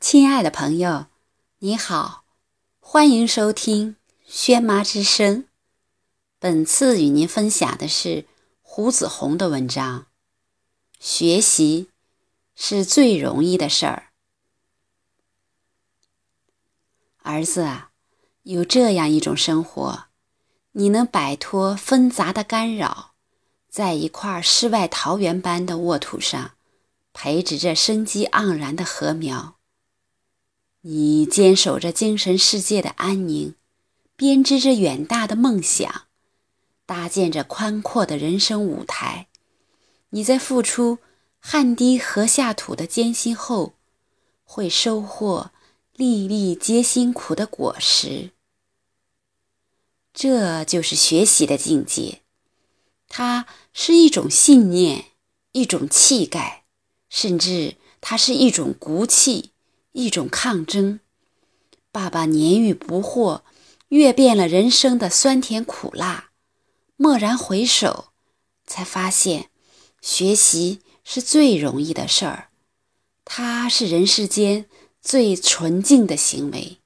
亲爱的朋友，你好，欢迎收听轩妈之声。本次与您分享的是胡子红的文章。学习是最容易的事儿。儿子啊，有这样一种生活，你能摆脱纷杂的干扰，在一块世外桃源般的沃土上，培植着生机盎然的禾苗。你坚守着精神世界的安宁，编织着远大的梦想，搭建着宽阔的人生舞台。你在付出汗滴禾下土的艰辛后，会收获粒粒皆辛苦的果实。这就是学习的境界，它是一种信念，一种气概，甚至它是一种骨气。一种抗争。爸爸年逾不惑，阅遍了人生的酸甜苦辣，蓦然回首，才发现，学习是最容易的事儿。它是人世间最纯净的行为。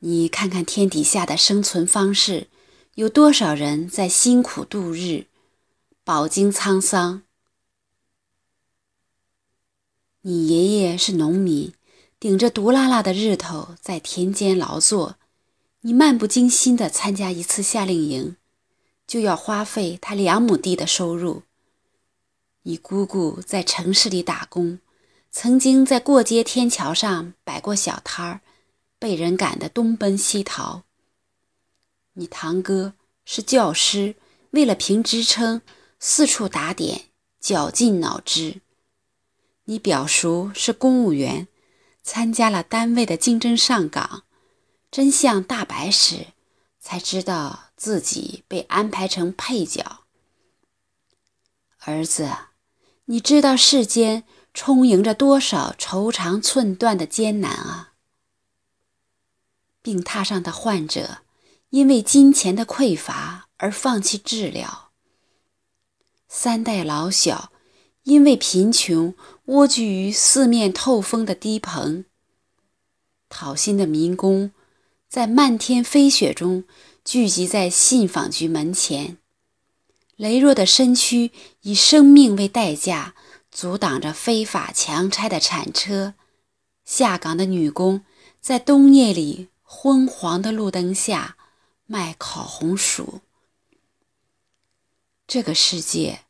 你看看天底下的生存方式，有多少人在辛苦度日，饱经沧桑。你爷爷是农民，顶着毒辣辣的日头在田间劳作。你漫不经心地参加一次夏令营，就要花费他两亩地的收入。你姑姑在城市里打工，曾经在过街天桥上摆过小摊儿，被人赶得东奔西逃。你堂哥是教师，为了评职称，四处打点，绞尽脑汁。你表叔是公务员，参加了单位的竞争上岗，真相大白时，才知道自己被安排成配角。儿子，你知道世间充盈着多少愁肠寸断的艰难啊！病榻上的患者，因为金钱的匮乏而放弃治疗；三代老小。因为贫穷，蜗居于四面透风的低棚；讨薪的民工，在漫天飞雪中聚集在信访局门前；羸弱的身躯以生命为代价，阻挡着非法强拆的铲车；下岗的女工，在冬夜里昏黄的路灯下卖烤红薯。这个世界。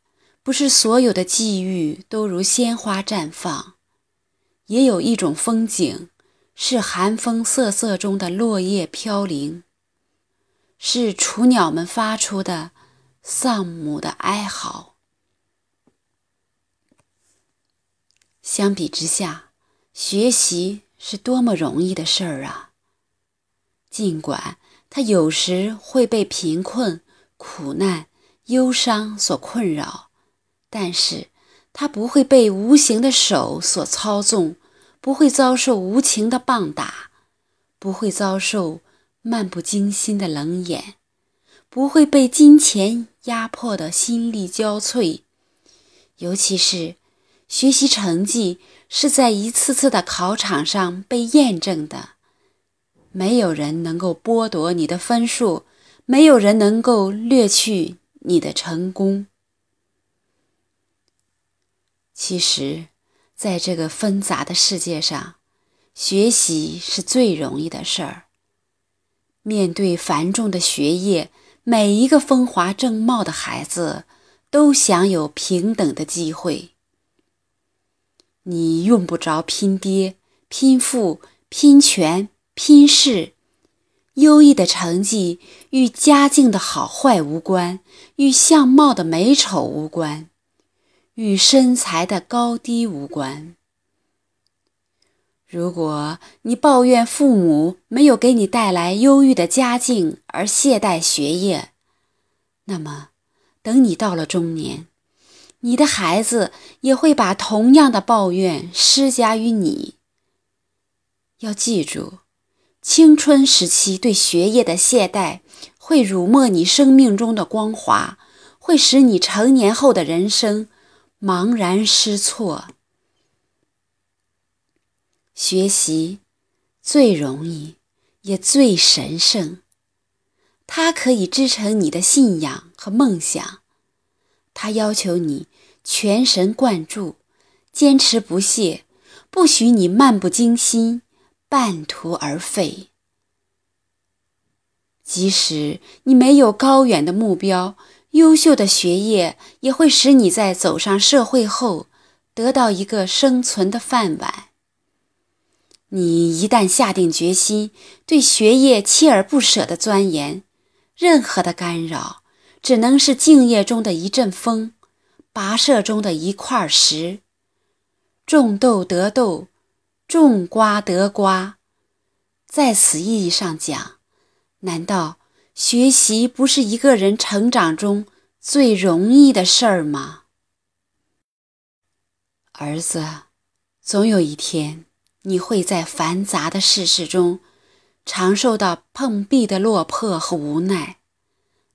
不是所有的际遇都如鲜花绽放，也有一种风景，是寒风瑟瑟中的落叶飘零，是雏鸟们发出的丧母的哀嚎。相比之下，学习是多么容易的事儿啊！尽管它有时会被贫困、苦难、忧伤所困扰。但是，他不会被无形的手所操纵，不会遭受无情的棒打，不会遭受漫不经心的冷眼，不会被金钱压迫的心力交瘁。尤其是，学习成绩是在一次次的考场上被验证的，没有人能够剥夺你的分数，没有人能够掠去你的成功。其实，在这个纷杂的世界上，学习是最容易的事儿。面对繁重的学业，每一个风华正茂的孩子都享有平等的机会。你用不着拼爹、拼富、拼权、拼势。优异的成绩与家境的好坏无关，与相貌的美丑无关。与身材的高低无关。如果你抱怨父母没有给你带来优裕的家境而懈怠学业，那么，等你到了中年，你的孩子也会把同样的抱怨施加于你。要记住，青春时期对学业的懈怠会辱没你生命中的光华，会使你成年后的人生。茫然失措。学习最容易，也最神圣。它可以支撑你的信仰和梦想。它要求你全神贯注，坚持不懈，不许你漫不经心、半途而废。即使你没有高远的目标，优秀的学业也会使你在走上社会后得到一个生存的饭碗。你一旦下定决心对学业锲而不舍地钻研，任何的干扰只能是敬业中的一阵风，跋涉中的一块石。种豆得豆，种瓜得瓜。在此意义上讲。难道学习不是一个人成长中最容易的事儿吗？儿子，总有一天你会在繁杂的世事中尝受到碰壁的落魄和无奈，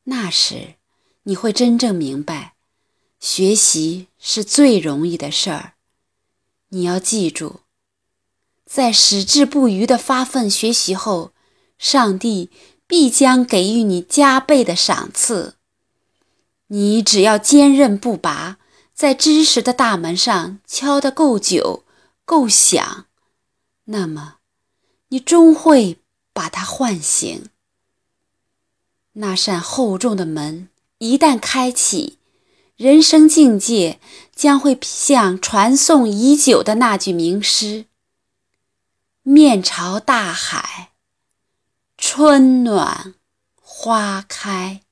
那时你会真正明白，学习是最容易的事儿。你要记住，在矢志不渝的发奋学习后，上帝。必将给予你加倍的赏赐。你只要坚韧不拔，在知识的大门上敲得够久、够响，那么你终会把它唤醒。那扇厚重的门一旦开启，人生境界将会像传颂已久的那句名诗：“面朝大海。”春暖花开。